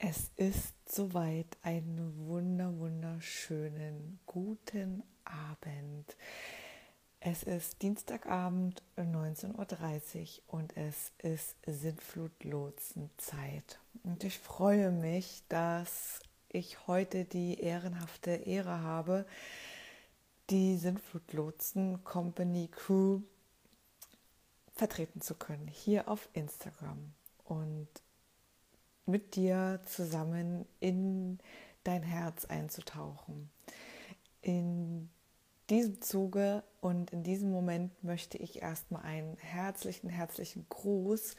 Es ist soweit einen wunder wunderschönen guten Abend. Es ist Dienstagabend 19.30 Uhr und es ist Sintflutlotsenzeit. Und ich freue mich, dass ich heute die ehrenhafte Ehre habe, die Sintflutlotsen Company Crew vertreten zu können, hier auf Instagram. Und mit dir zusammen in dein Herz einzutauchen. In diesem Zuge und in diesem Moment möchte ich erstmal einen herzlichen, herzlichen Gruß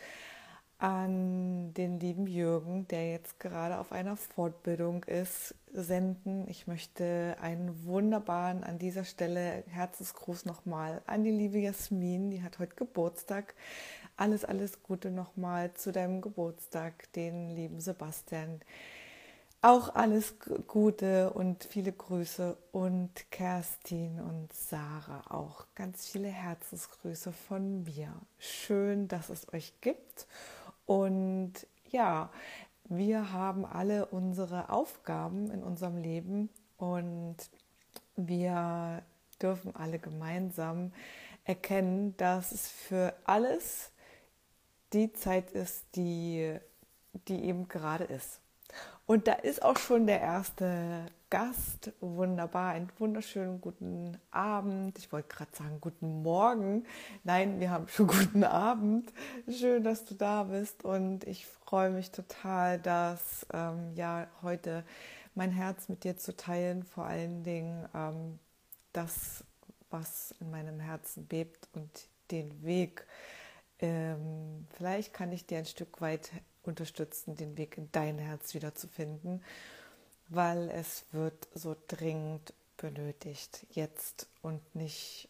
an den lieben Jürgen, der jetzt gerade auf einer Fortbildung ist, senden. Ich möchte einen wunderbaren an dieser Stelle Herzensgruß nochmal an die liebe Jasmin, die hat heute Geburtstag alles, alles Gute nochmal zu deinem Geburtstag, den lieben Sebastian. Auch alles Gute und viele Grüße und Kerstin und Sarah auch ganz viele Herzensgrüße von mir. Schön, dass es euch gibt. Und ja, wir haben alle unsere Aufgaben in unserem Leben und wir dürfen alle gemeinsam erkennen, dass es für alles die Zeit ist, die, die eben gerade ist. Und da ist auch schon der erste Gast. Wunderbar, einen wunderschönen guten Abend. Ich wollte gerade sagen, guten Morgen. Nein, wir haben schon guten Abend. Schön, dass du da bist. Und ich freue mich total, dass ähm, ja heute mein Herz mit dir zu teilen. Vor allen Dingen ähm, das, was in meinem Herzen bebt und den Weg ähm, vielleicht kann ich dir ein Stück weit unterstützen, den Weg in dein Herz wiederzufinden, weil es wird so dringend benötigt, jetzt und nicht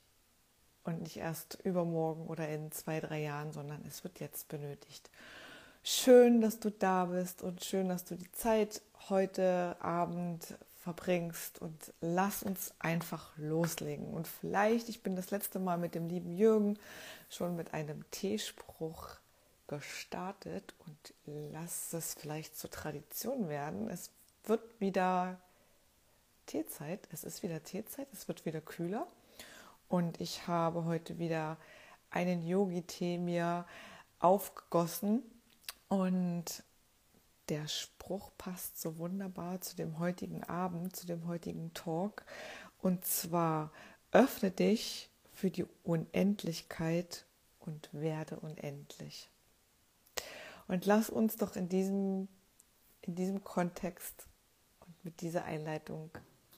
und nicht erst übermorgen oder in zwei, drei Jahren, sondern es wird jetzt benötigt. Schön, dass du da bist und schön, dass du die Zeit heute Abend verbringst und lass uns einfach loslegen. Und vielleicht, ich bin das letzte Mal mit dem lieben Jürgen schon mit einem Teespruch gestartet und lass es vielleicht zur Tradition werden. Es wird wieder Teezeit, es ist wieder Teezeit, es wird wieder kühler und ich habe heute wieder einen Yogi-Tee mir aufgegossen und der Spruch passt so wunderbar zu dem heutigen Abend, zu dem heutigen Talk. Und zwar, öffne dich für die Unendlichkeit und werde unendlich. Und lass uns doch in diesem, in diesem Kontext und mit dieser Einleitung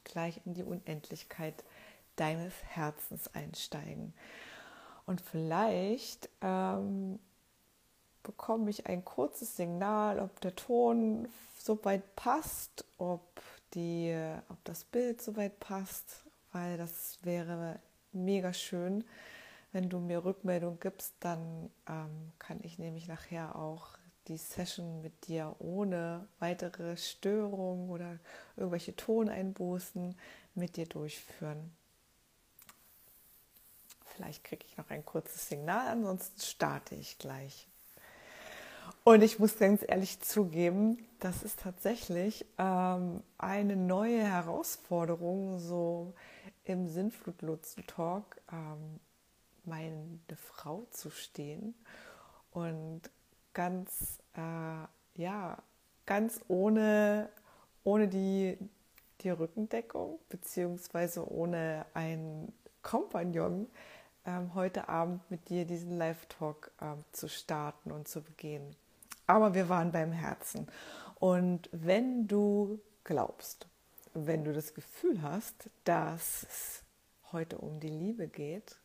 gleich in die Unendlichkeit deines Herzens einsteigen. Und vielleicht ähm, bekomme ich ein kurzes Signal, ob der Ton so weit passt, ob, die, ob das Bild so weit passt, weil das wäre mega schön. Wenn du mir Rückmeldung gibst, dann ähm, kann ich nämlich nachher auch die Session mit dir ohne weitere Störungen oder irgendwelche Toneinbußen mit dir durchführen. Vielleicht kriege ich noch ein kurzes Signal, ansonsten starte ich gleich. Und ich muss ganz ehrlich zugeben, das ist tatsächlich ähm, eine neue Herausforderung, so im Sinnflutlotsen-Talk ähm, meine Frau zu stehen und ganz, äh, ja, ganz ohne, ohne die, die Rückendeckung, beziehungsweise ohne einen Kompagnon ähm, heute Abend mit dir diesen Live-Talk ähm, zu starten und zu begehen. Aber wir waren beim Herzen. Und wenn du glaubst, wenn du das Gefühl hast, dass es heute um die Liebe geht,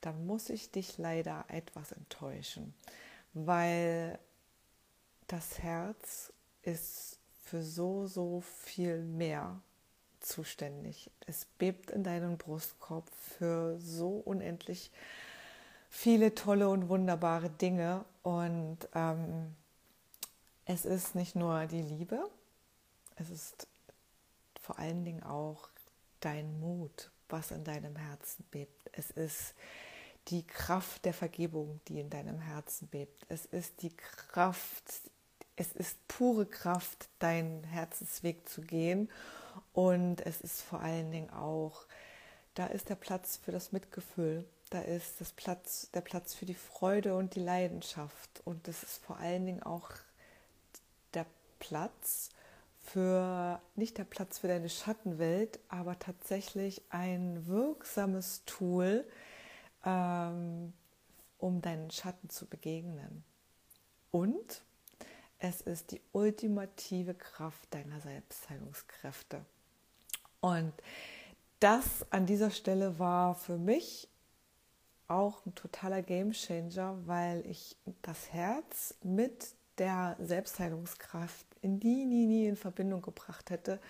dann muss ich dich leider etwas enttäuschen, weil das Herz ist für so, so viel mehr zuständig. Es bebt in deinem Brustkorb für so unendlich viele tolle und wunderbare Dinge. Und ähm, es ist nicht nur die Liebe, es ist vor allen Dingen auch dein Mut, was in deinem Herzen bebt. Es ist die Kraft der Vergebung, die in deinem Herzen bebt. Es ist die Kraft es ist pure Kraft, deinen Herzensweg zu gehen. Und es ist vor allen Dingen auch, da ist der Platz für das Mitgefühl. Da ist das Platz, der Platz für die Freude und die Leidenschaft. Und es ist vor allen Dingen auch Platz für, nicht der Platz für deine Schattenwelt, aber tatsächlich ein wirksames Tool, ähm, um deinen Schatten zu begegnen. Und es ist die ultimative Kraft deiner Selbstheilungskräfte. Und das an dieser Stelle war für mich auch ein totaler Gamechanger, weil ich das Herz mit der Selbstheilungskraft in die nie, nie in Verbindung gebracht hätte,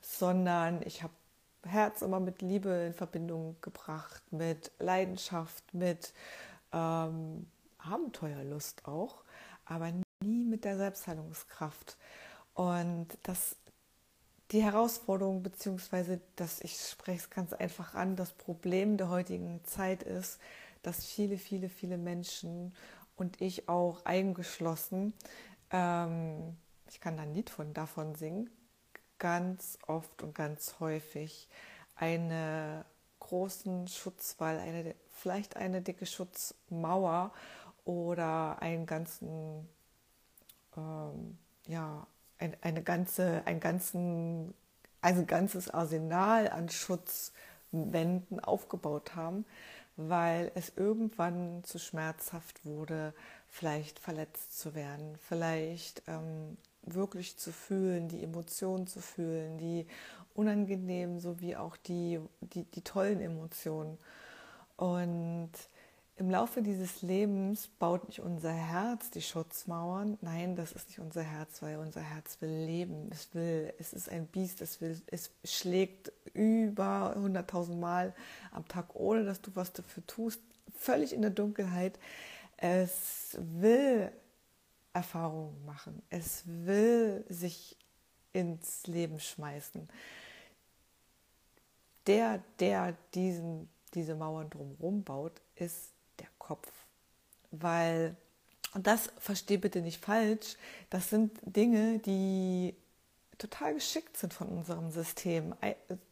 sondern ich habe Herz immer mit Liebe in Verbindung gebracht, mit Leidenschaft, mit ähm, Abenteuerlust auch, aber nie mit der Selbstheilungskraft. Und das die Herausforderung, beziehungsweise dass ich spreche es ganz einfach an, das Problem der heutigen Zeit ist, dass viele, viele, viele Menschen und ich auch eingeschlossen, ähm, ich kann da ein Lied von davon singen, ganz oft und ganz häufig eine großen Schutzwall, eine, vielleicht eine dicke Schutzmauer oder einen ganzen, ähm, ja, ein, eine ganze, ein ganzen, also ein ganzes Arsenal an Schutzwänden aufgebaut haben, weil es irgendwann zu schmerzhaft wurde, vielleicht verletzt zu werden, vielleicht ähm, wirklich zu fühlen, die Emotionen zu fühlen, die unangenehmen sowie auch die, die, die tollen Emotionen. Und im Laufe dieses Lebens baut nicht unser Herz die Schutzmauern. Nein, das ist nicht unser Herz, weil unser Herz will leben. Es will, es ist ein Biest, es will, es schlägt über 100.000 Mal am Tag, ohne dass du was dafür tust, völlig in der Dunkelheit. Es will Erfahrungen machen. Es will sich ins Leben schmeißen. Der, der diesen, diese Mauern drumherum baut, ist Kopf. Weil, und das verstehe bitte nicht falsch, das sind Dinge, die total geschickt sind von unserem System,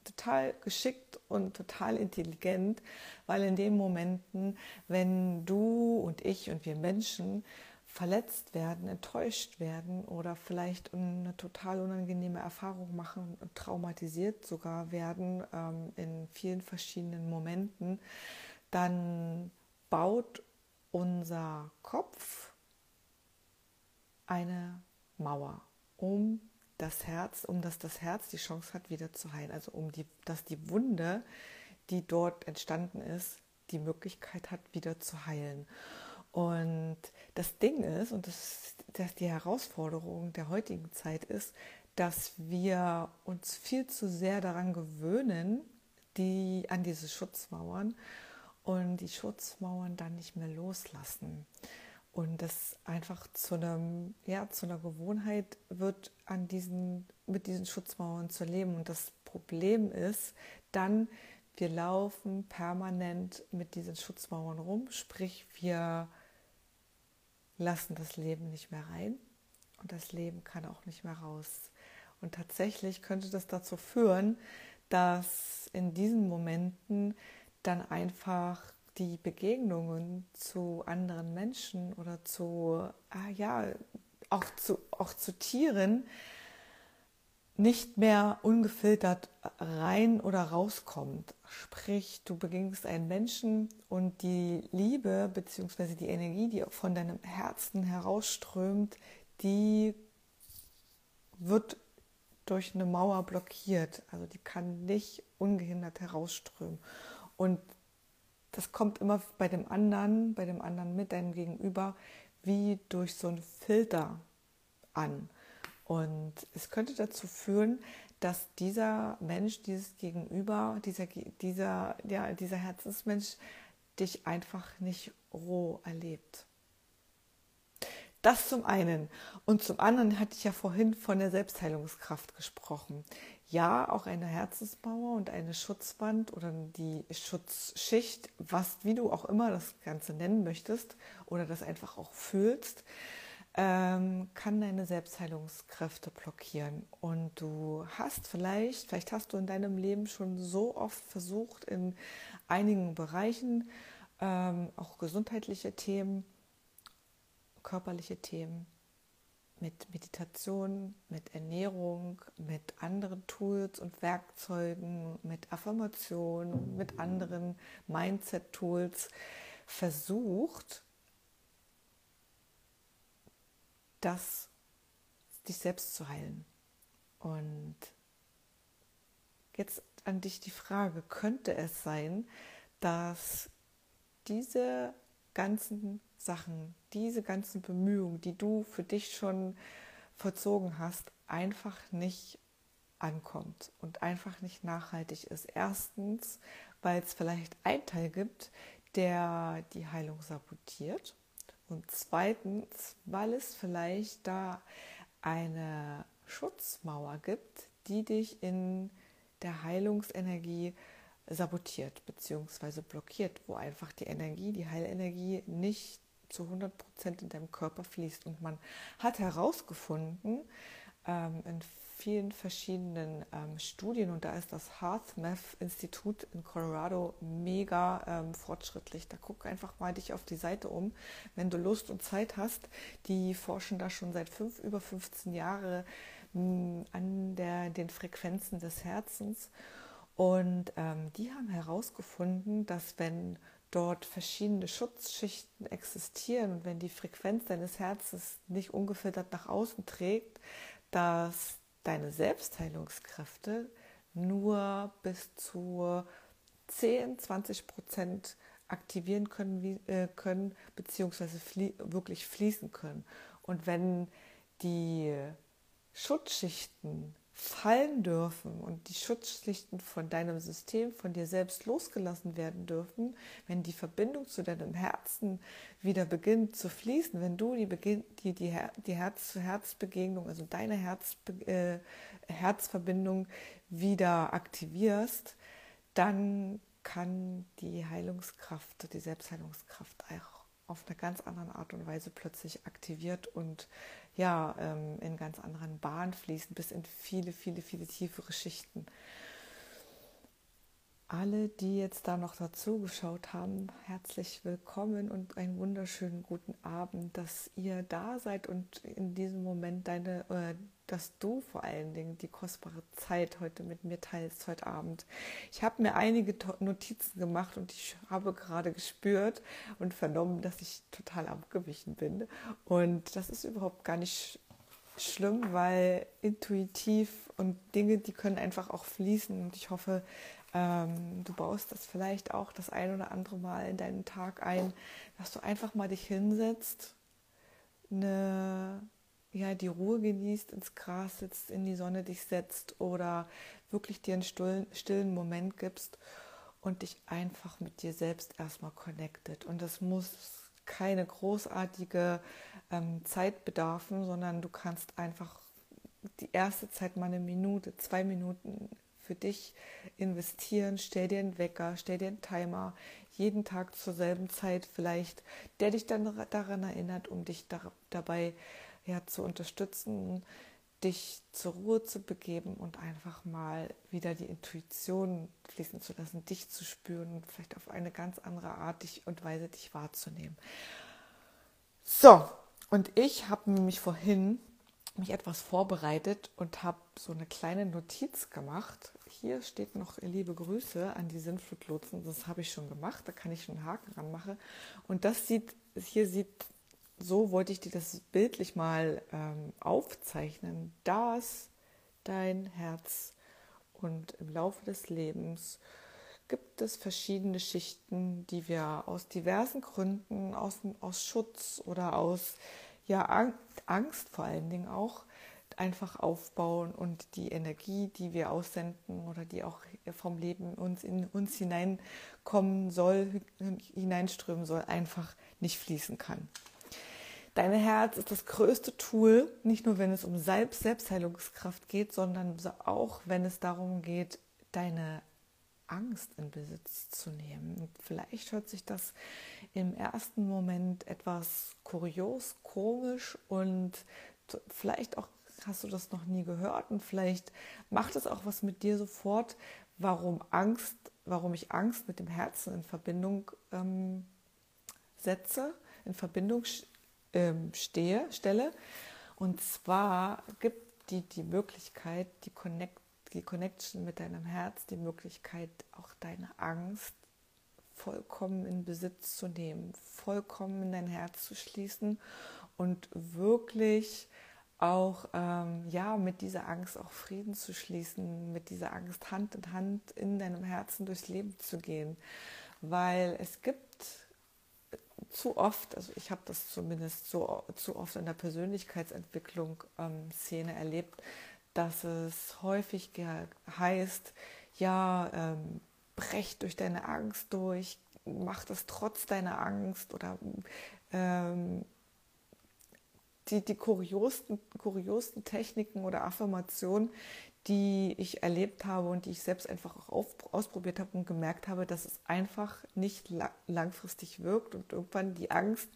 total geschickt und total intelligent, weil in den Momenten, wenn du und ich und wir Menschen verletzt werden, enttäuscht werden oder vielleicht eine total unangenehme Erfahrung machen und traumatisiert sogar werden ähm, in vielen verschiedenen Momenten, dann baut unser Kopf eine Mauer um das Herz, um dass das Herz die Chance hat, wieder zu heilen. Also um die, dass die Wunde, die dort entstanden ist, die Möglichkeit hat, wieder zu heilen. Und das Ding ist, und das, das die Herausforderung der heutigen Zeit ist, dass wir uns viel zu sehr daran gewöhnen, die, an diese Schutzmauern und die Schutzmauern dann nicht mehr loslassen. Und das einfach zu einem, ja, zu einer Gewohnheit wird, an diesen, mit diesen Schutzmauern zu leben. Und das Problem ist dann, wir laufen permanent mit diesen Schutzmauern rum, sprich wir lassen das Leben nicht mehr rein und das Leben kann auch nicht mehr raus. Und tatsächlich könnte das dazu führen, dass in diesen Momenten dann einfach die Begegnungen zu anderen Menschen oder zu, ah ja, auch zu, auch zu Tieren nicht mehr ungefiltert rein oder rauskommt. Sprich, du begegnest einen Menschen und die Liebe bzw. die Energie, die von deinem Herzen herausströmt, die wird durch eine Mauer blockiert. Also die kann nicht ungehindert herausströmen. Und das kommt immer bei dem anderen, bei dem anderen mit deinem Gegenüber, wie durch so einen Filter an. Und es könnte dazu führen, dass dieser Mensch, dieses Gegenüber, dieser, dieser, ja, dieser Herzensmensch dich einfach nicht roh erlebt. Das zum einen. Und zum anderen hatte ich ja vorhin von der Selbstheilungskraft gesprochen ja auch eine Herzensmauer und eine Schutzwand oder die Schutzschicht, was wie du auch immer das Ganze nennen möchtest oder das einfach auch fühlst, ähm, kann deine Selbstheilungskräfte blockieren. Und du hast vielleicht, vielleicht hast du in deinem Leben schon so oft versucht, in einigen Bereichen, ähm, auch gesundheitliche Themen, körperliche Themen, mit Meditation, mit Ernährung, mit anderen Tools und Werkzeugen, mit Affirmationen, mit anderen Mindset-Tools versucht, das dich selbst zu heilen. Und jetzt an dich die Frage, könnte es sein, dass diese ganzen Sachen, diese ganzen Bemühungen, die du für dich schon vollzogen hast, einfach nicht ankommt und einfach nicht nachhaltig ist. Erstens, weil es vielleicht einen Teil gibt, der die Heilung sabotiert. Und zweitens, weil es vielleicht da eine Schutzmauer gibt, die dich in der Heilungsenergie sabotiert bzw. blockiert, wo einfach die Energie, die Heilenergie nicht zu 100 Prozent in deinem Körper fließt. Und man hat herausgefunden ähm, in vielen verschiedenen ähm, Studien, und da ist das HeartMath-Institut in Colorado mega ähm, fortschrittlich. Da guck einfach mal dich auf die Seite um, wenn du Lust und Zeit hast. Die forschen da schon seit fünf, über 15 Jahren an der, den Frequenzen des Herzens. Und ähm, die haben herausgefunden, dass wenn dort verschiedene Schutzschichten existieren und wenn die Frequenz deines Herzens nicht ungefiltert nach außen trägt, dass deine Selbstheilungskräfte nur bis zu 10, 20 Prozent aktivieren können, wie, äh, können beziehungsweise flie wirklich fließen können. Und wenn die Schutzschichten fallen dürfen und die Schutzschichten von deinem System, von dir selbst losgelassen werden dürfen, wenn die Verbindung zu deinem Herzen wieder beginnt zu fließen, wenn du die, Beginn, die, die, die Herz-zu-Herz-Begegnung, also deine Herz, äh, Herzverbindung wieder aktivierst, dann kann die Heilungskraft, die Selbstheilungskraft auch auf eine ganz andere Art und Weise plötzlich aktiviert und ja, ähm, in ganz anderen Bahnen fließen, bis in viele, viele, viele tiefere Schichten. Alle, die jetzt da noch dazu geschaut haben, herzlich willkommen und einen wunderschönen guten Abend, dass ihr da seid und in diesem Moment deine, äh, dass du vor allen Dingen die kostbare Zeit heute mit mir teilst heute Abend. Ich habe mir einige Notizen gemacht und ich habe gerade gespürt und vernommen, dass ich total abgewichen bin. Und das ist überhaupt gar nicht schlimm, weil intuitiv und Dinge, die können einfach auch fließen. Und ich hoffe, ähm, du baust das vielleicht auch das ein oder andere Mal in deinen Tag ein, dass du einfach mal dich hinsetzt, eine, ja, die Ruhe genießt, ins Gras sitzt, in die Sonne dich setzt oder wirklich dir einen stillen, stillen Moment gibst und dich einfach mit dir selbst erstmal connected. Und das muss keine großartige ähm, Zeit bedarfen, sondern du kannst einfach die erste Zeit mal eine Minute, zwei Minuten für dich investieren. Stell dir einen Wecker, stell dir einen Timer, jeden Tag zur selben Zeit vielleicht, der dich dann daran erinnert, um dich da, dabei ja, zu unterstützen, dich zur Ruhe zu begeben und einfach mal wieder die Intuition fließen zu lassen, dich zu spüren und vielleicht auf eine ganz andere Art dich und Weise dich wahrzunehmen. So, und ich habe nämlich vorhin mich etwas vorbereitet und habe so eine kleine Notiz gemacht. Hier steht noch liebe Grüße an die Sinnflutlotsen. Das habe ich schon gemacht. Da kann ich schon einen Haken ranmachen. Und das sieht, hier sieht, so wollte ich dir das bildlich mal ähm, aufzeichnen, dass dein Herz und im Laufe des Lebens gibt es verschiedene Schichten, die wir aus diversen Gründen, aus, aus Schutz oder aus ja, Angst vor allen Dingen auch einfach aufbauen und die Energie, die wir aussenden oder die auch vom Leben uns in uns hineinkommen soll, hineinströmen soll, einfach nicht fließen kann. Dein Herz ist das größte Tool, nicht nur wenn es um Selbstheilungskraft geht, sondern auch wenn es darum geht, deine Angst in Besitz zu nehmen. Und vielleicht hört sich das im ersten Moment etwas kurios, komisch und vielleicht auch hast du das noch nie gehört und vielleicht macht es auch was mit dir sofort, warum Angst, warum ich Angst mit dem Herzen in Verbindung ähm, setze, in Verbindung ähm, stehe, stelle. Und zwar gibt die die Möglichkeit, die, Connect, die Connection mit deinem Herz, die Möglichkeit, auch deine Angst vollkommen in Besitz zu nehmen, vollkommen in dein Herz zu schließen und wirklich auch ähm, ja mit dieser Angst auch Frieden zu schließen, mit dieser Angst Hand in Hand in deinem Herzen durchs Leben zu gehen, weil es gibt zu oft, also ich habe das zumindest so zu oft in der Persönlichkeitsentwicklung ähm, Szene erlebt, dass es häufig heißt, ja, ähm, brech durch deine Angst durch, mach das trotz deiner Angst oder ähm, die, die kuriosten, kuriosten Techniken oder Affirmationen, die ich erlebt habe und die ich selbst einfach auch auf, ausprobiert habe und gemerkt habe, dass es einfach nicht la langfristig wirkt und irgendwann die Angst,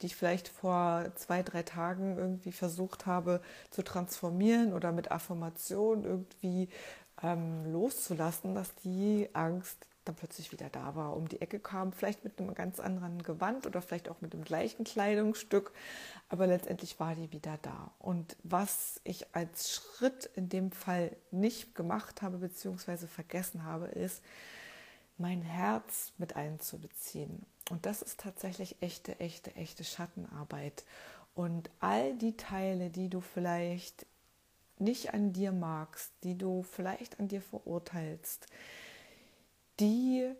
die ich vielleicht vor zwei, drei Tagen irgendwie versucht habe zu transformieren oder mit Affirmation irgendwie ähm, loszulassen, dass die Angst dann plötzlich wieder da war, um die Ecke kam, vielleicht mit einem ganz anderen Gewand oder vielleicht auch mit dem gleichen Kleidungsstück, aber letztendlich war die wieder da. Und was ich als Schritt in dem Fall nicht gemacht habe bzw. vergessen habe, ist, mein Herz mit einzubeziehen. Und das ist tatsächlich echte, echte, echte Schattenarbeit. Und all die Teile, die du vielleicht nicht an dir magst, die du vielleicht an dir verurteilst, die,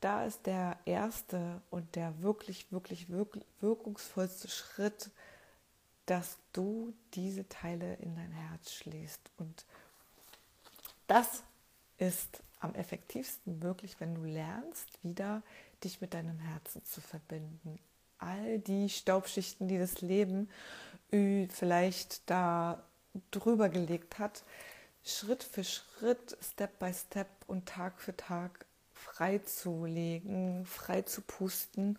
da ist der erste und der wirklich, wirklich, wirklich wirkungsvollste Schritt, dass du diese Teile in dein Herz schließt. Und das ist am effektivsten möglich, wenn du lernst, wieder dich mit deinem Herzen zu verbinden. All die Staubschichten, die das Leben vielleicht da drüber gelegt hat, Schritt für Schritt, Step by Step und Tag für Tag freizulegen, frei zu pusten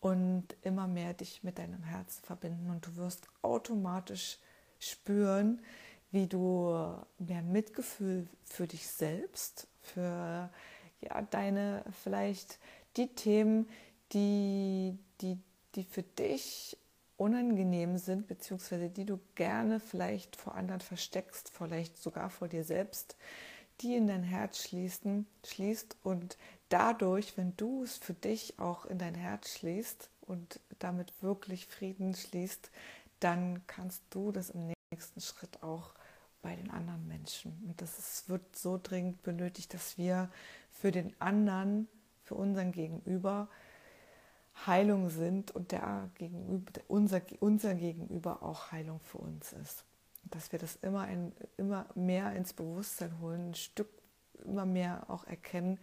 und immer mehr dich mit deinem Herzen verbinden. Und du wirst automatisch spüren, wie du mehr Mitgefühl für dich selbst, für ja, deine vielleicht die Themen, die, die, die für dich unangenehm sind, beziehungsweise die du gerne vielleicht vor anderen versteckst, vielleicht sogar vor dir selbst, die in dein Herz schließen, schließt und dadurch, wenn du es für dich auch in dein Herz schließt und damit wirklich Frieden schließt, dann kannst du das im nächsten Schritt auch bei den anderen Menschen. Und das ist, wird so dringend benötigt, dass wir für den anderen, für unseren Gegenüber, Heilung sind und der Gegenüber, unser, unser Gegenüber auch Heilung für uns ist. Dass wir das immer, ein, immer mehr ins Bewusstsein holen, ein Stück immer mehr auch erkennen,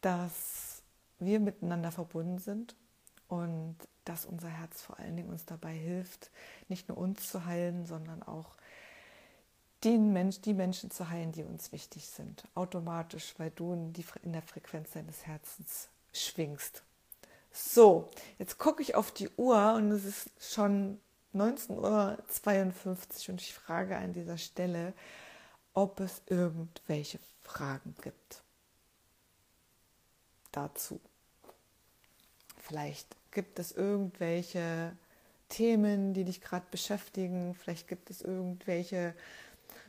dass wir miteinander verbunden sind und dass unser Herz vor allen Dingen uns dabei hilft, nicht nur uns zu heilen, sondern auch den Mensch, die Menschen zu heilen, die uns wichtig sind. Automatisch, weil du in, die, in der Frequenz deines Herzens schwingst. So, jetzt gucke ich auf die Uhr und es ist schon 19.52 Uhr und ich frage an dieser Stelle, ob es irgendwelche Fragen gibt dazu. Vielleicht gibt es irgendwelche Themen, die dich gerade beschäftigen. Vielleicht gibt es irgendwelche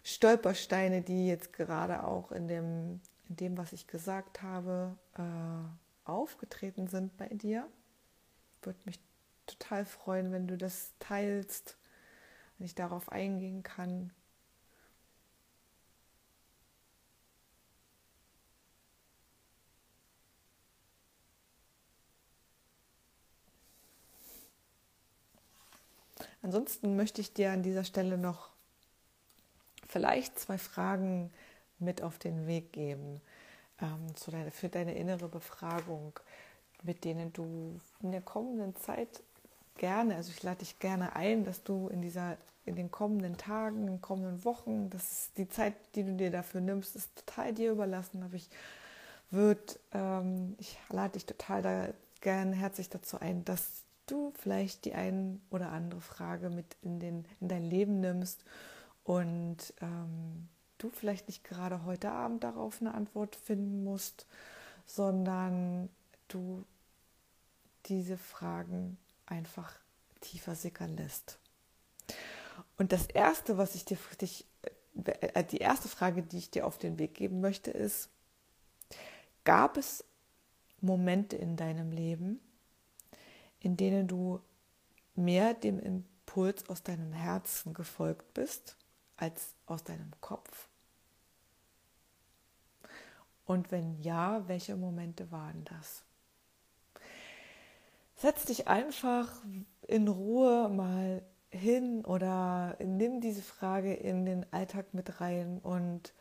Stolpersteine, die jetzt gerade auch in dem, in dem was ich gesagt habe, äh, aufgetreten sind bei dir. Würde mich total freuen, wenn du das teilst, wenn ich darauf eingehen kann. Ansonsten möchte ich dir an dieser Stelle noch vielleicht zwei Fragen mit auf den Weg geben ähm, zu deiner, für deine innere Befragung, mit denen du in der kommenden Zeit gerne, also ich lade dich gerne ein, dass du in dieser, in den kommenden Tagen, in den kommenden Wochen, das ist die Zeit, die du dir dafür nimmst, ist total dir überlassen, habe ich wird, ähm, ich lade dich total da gern herzlich dazu ein, dass du vielleicht die ein oder andere Frage mit in, den, in dein Leben nimmst und ähm, du vielleicht nicht gerade heute Abend darauf eine Antwort finden musst, sondern du diese Fragen einfach tiefer sickern lässt. Und das erste, was ich dir dich, äh, die erste Frage, die ich dir auf den Weg geben möchte, ist: Gab es Momente in deinem Leben, in denen du mehr dem Impuls aus deinem Herzen gefolgt bist als aus deinem Kopf? Und wenn ja, welche Momente waren das? Setz dich einfach in Ruhe mal hin oder nimm diese Frage in den Alltag mit rein und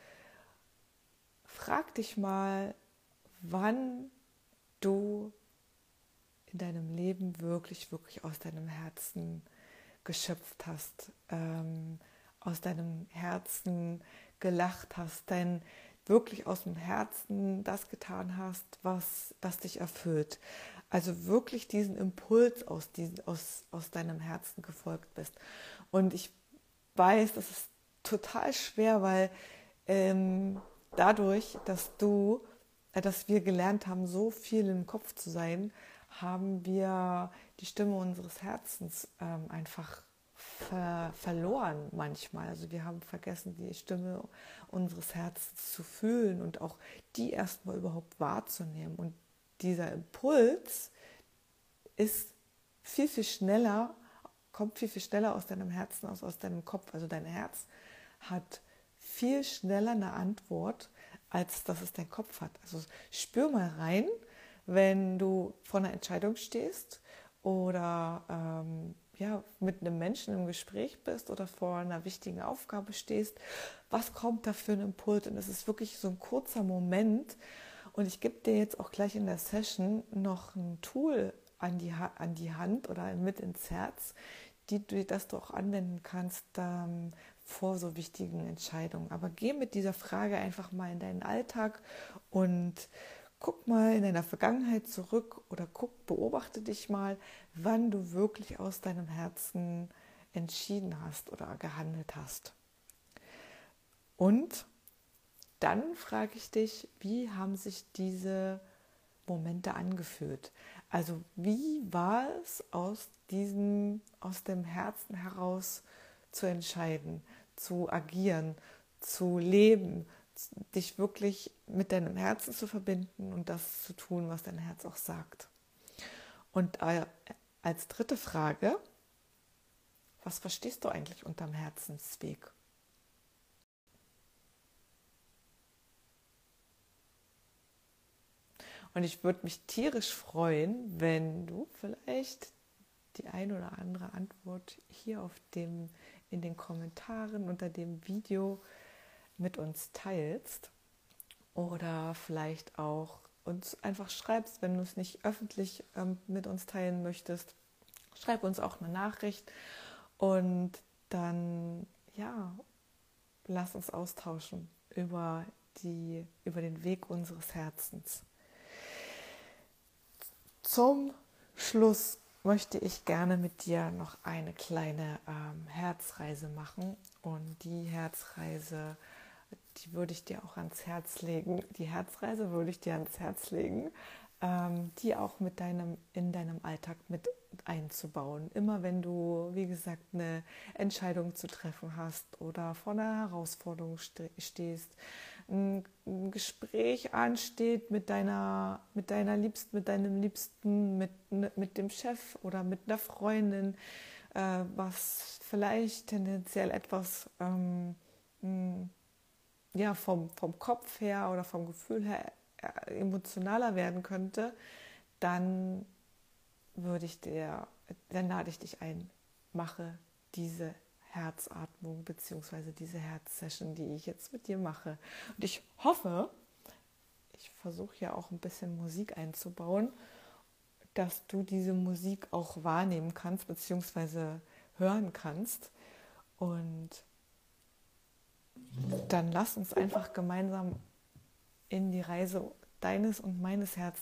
frag dich mal, wann du in deinem Leben wirklich, wirklich aus deinem Herzen geschöpft hast, ähm, aus deinem Herzen gelacht hast, dein wirklich aus dem Herzen das getan hast, was das dich erfüllt. Also wirklich diesen Impuls aus, diesen, aus, aus deinem Herzen gefolgt bist. Und ich weiß, das ist total schwer, weil ähm, dadurch, dass du, äh, dass wir gelernt haben, so viel im Kopf zu sein, haben wir die Stimme unseres Herzens ähm, einfach ver verloren manchmal. Also wir haben vergessen, die Stimme unseres Herzens zu fühlen und auch die erstmal überhaupt wahrzunehmen. Und dieser Impuls ist viel, viel schneller, kommt viel, viel schneller aus deinem Herzen, aus, aus deinem Kopf. Also dein Herz hat viel schneller eine Antwort, als dass es dein Kopf hat. Also spür mal rein, wenn du vor einer Entscheidung stehst oder ähm, ja, mit einem Menschen im Gespräch bist oder vor einer wichtigen Aufgabe stehst, was kommt da für ein Impuls? Und es ist wirklich so ein kurzer Moment. Und ich gebe dir jetzt auch gleich in der Session noch ein Tool an die, an die Hand oder mit ins Herz, die das du auch anwenden kannst ähm, vor so wichtigen Entscheidungen. Aber geh mit dieser Frage einfach mal in deinen Alltag und guck mal in deiner Vergangenheit zurück oder guck, beobachte dich mal, wann du wirklich aus deinem Herzen entschieden hast oder gehandelt hast. Und dann frage ich dich, wie haben sich diese Momente angefühlt? Also wie war es aus diesem, aus dem Herzen heraus zu entscheiden, zu agieren, zu leben, dich wirklich mit deinem Herzen zu verbinden und das zu tun, was dein Herz auch sagt. Und äh, als dritte Frage, was verstehst du eigentlich unterm Herzensweg? Und ich würde mich tierisch freuen, wenn du vielleicht die ein oder andere Antwort hier auf dem, in den Kommentaren unter dem Video mit uns teilst oder vielleicht auch uns einfach schreibst, wenn du es nicht öffentlich ähm, mit uns teilen möchtest. Schreib uns auch eine Nachricht und dann, ja, lass uns austauschen über, die, über den Weg unseres Herzens. Zum Schluss möchte ich gerne mit dir noch eine kleine ähm, Herzreise machen und die Herzreise die würde ich dir auch ans Herz legen. Die Herzreise würde ich dir ans Herz legen, ähm, die auch mit deinem, in deinem Alltag mit einzubauen. Immer wenn du, wie gesagt, eine Entscheidung zu treffen hast oder vor einer Herausforderung stehst, ein Gespräch ansteht mit deiner, mit deiner Liebsten, mit deinem Liebsten, mit, mit dem Chef oder mit einer Freundin, äh, was vielleicht tendenziell etwas ähm, ja, vom, vom Kopf her oder vom Gefühl her äh, emotionaler werden könnte, dann würde ich dir, dann lade ich dich ein, mache diese Herzatmung bzw. diese Herzsession, die ich jetzt mit dir mache. Und ich hoffe, ich versuche ja auch ein bisschen Musik einzubauen, dass du diese Musik auch wahrnehmen kannst bzw. hören kannst. Und dann lass uns einfach gemeinsam in die Reise deines und meines Herzens